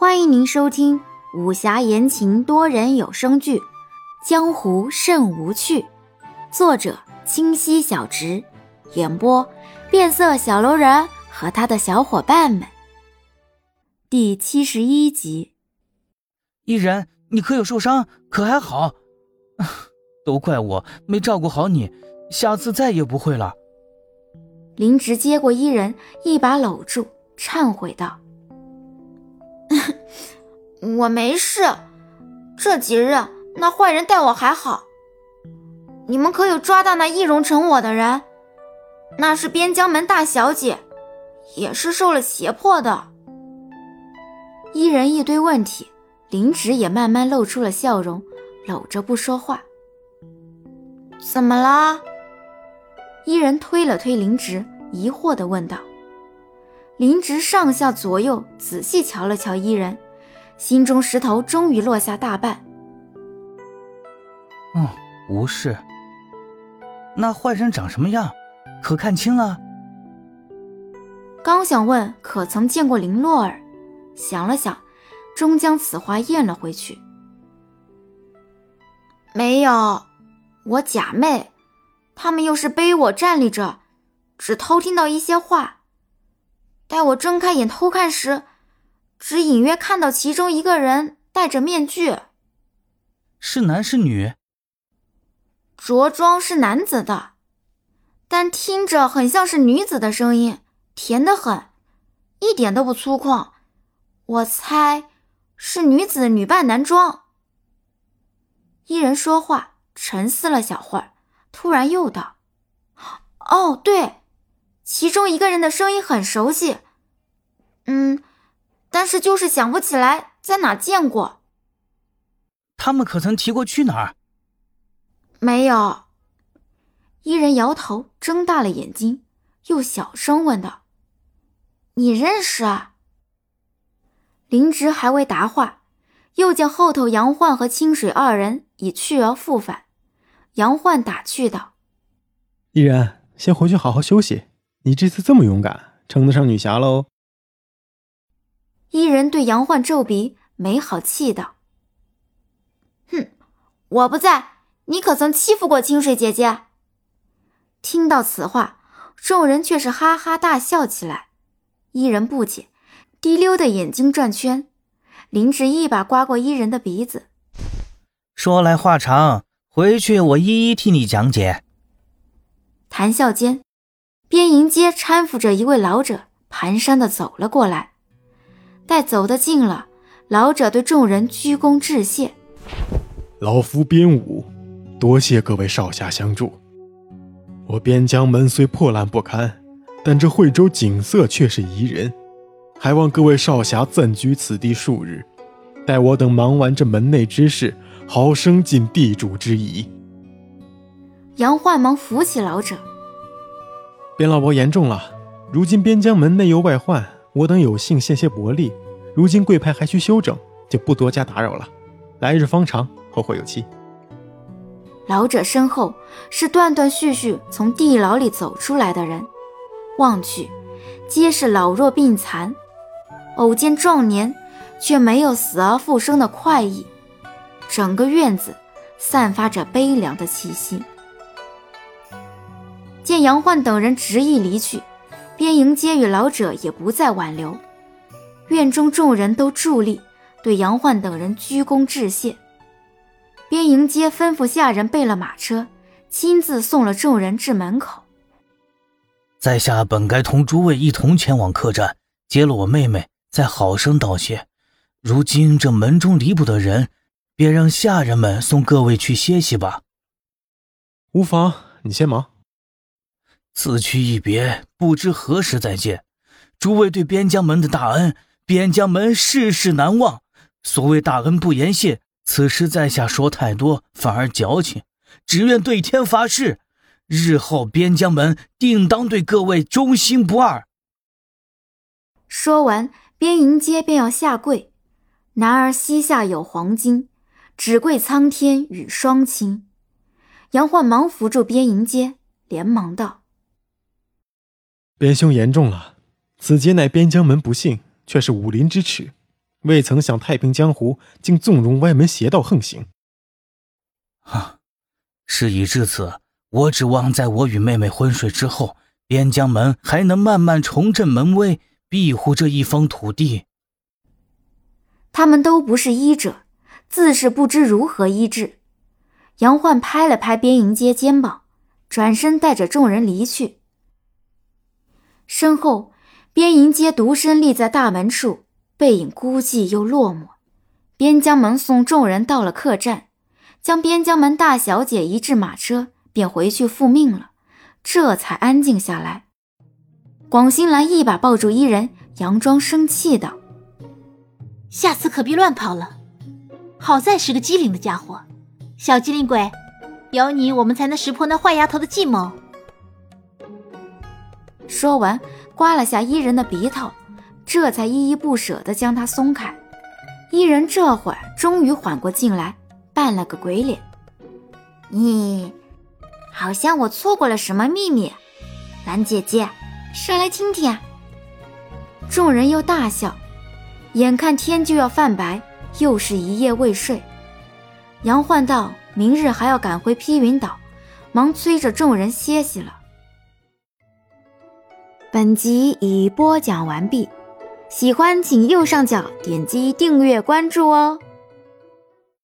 欢迎您收听武侠言情多人有声剧《江湖甚无趣》，作者：清溪小直，演播：变色小楼人和他的小伙伴们。第七十一集。伊人，你可有受伤？可还好？都怪我没照顾好你，下次再也不会了。林直接过伊人，一把搂住，忏悔道：“ 我没事，这几日那坏人待我还好。你们可有抓到那易容成我的人？那是边疆门大小姐，也是受了胁迫的。”伊人一堆问题，林直也慢慢露出了笑容，搂着不说话。怎么了？伊人推了推林直，疑惑地问道。林直上下左右仔细瞧了瞧伊人，心中石头终于落下大半。嗯，无事。那坏人长什么样？可看清了？刚想问可曾见过林洛儿，想了想，终将此话咽了回去。没有，我假寐。他们又是背我站立着，只偷听到一些话。待我睁开眼偷看时，只隐约看到其中一个人戴着面具。是男是女？着装是男子的，但听着很像是女子的声音，甜得很，一点都不粗犷。我猜是女子女扮男装。一人说话，沉思了小会儿。突然又道：“哦，对，其中一个人的声音很熟悉，嗯，但是就是想不起来在哪见过。他们可曾提过去哪儿？没有。”一人摇头，睁大了眼睛，又小声问道：“你认识啊？”林直还未答话，又见后头杨焕和清水二人已去而复返。杨焕打趣道：“伊人，先回去好好休息。你这次这么勇敢，称得上女侠喽。”伊人对杨焕皱鼻，没好气道：“哼，我不在，你可曾欺负过清水姐姐？”听到此话，众人却是哈哈大笑起来。伊人不解，滴溜的眼睛转圈。林直一把刮过伊人的鼻子，说来话长。回去我一一替你讲解。谈笑间，边迎接搀扶着一位老者，蹒跚的走了过来。待走得近了，老者对众人鞠躬致谢：“老夫边武，多谢各位少侠相助。我边疆门虽破烂不堪，但这惠州景色却是宜人，还望各位少侠暂居此地数日，待我等忙完这门内之事。”好生尽地主之谊。杨焕忙扶起老者。边老伯言重了，如今边疆门内忧外患，我等有幸献些薄力。如今贵派还需休整，就不多加打扰了。来日方长，后会有期。老者身后是断断续续从地牢里走出来的人，望去皆是老弱病残，偶见壮年，却没有死而复生的快意。整个院子散发着悲凉的气息。见杨焕等人执意离去，边迎接与老者也不再挽留。院中众人都伫立，对杨焕等人鞠躬致谢。边迎接吩咐下人备了马车，亲自送了众人至门口。在下本该同诸位一同前往客栈接了我妹妹，再好生道谢。如今这门中离不得人。便让下人们送各位去歇息吧。无妨，你先忙。此去一别，不知何时再见。诸位对边疆门的大恩，边疆门世世难忘。所谓大恩不言谢，此时在下说太多反而矫情。只愿对天发誓，日后边疆门定当对各位忠心不二。说完，边迎接便要下跪，男儿膝下有黄金。只跪苍天与双亲，杨焕忙扶住边迎接，连忙道：“边兄言重了，此劫乃边疆门不幸，却是武林之耻，未曾想太平江湖竟纵容歪门邪道横行。啊，事已至此，我指望在我与妹妹昏睡之后，边疆门还能慢慢重振门威，庇护这一方土地。他们都不是医者，自是不知如何医治。杨焕拍了拍边迎接肩膀，转身带着众人离去。身后，边迎接独身立在大门处，背影孤寂又落寞。边疆门送众人到了客栈，将边疆门大小姐移至马车，便回去复命了，这才安静下来。广兴兰一把抱住伊人，佯装生气道。下次可别乱跑了。好在是个机灵的家伙，小机灵鬼，有你我们才能识破那坏丫头的计谋。说完，刮了下伊人的鼻头，这才依依不舍地将他松开。伊人这会儿终于缓过劲来，扮了个鬼脸：“你，好像我错过了什么秘密。”兰姐姐，说来听听。众人又大笑。眼看天就要泛白，又是一夜未睡。杨焕道：“明日还要赶回披云岛，忙催着众人歇息了。”本集已播讲完毕，喜欢请右上角点击订阅关注哦。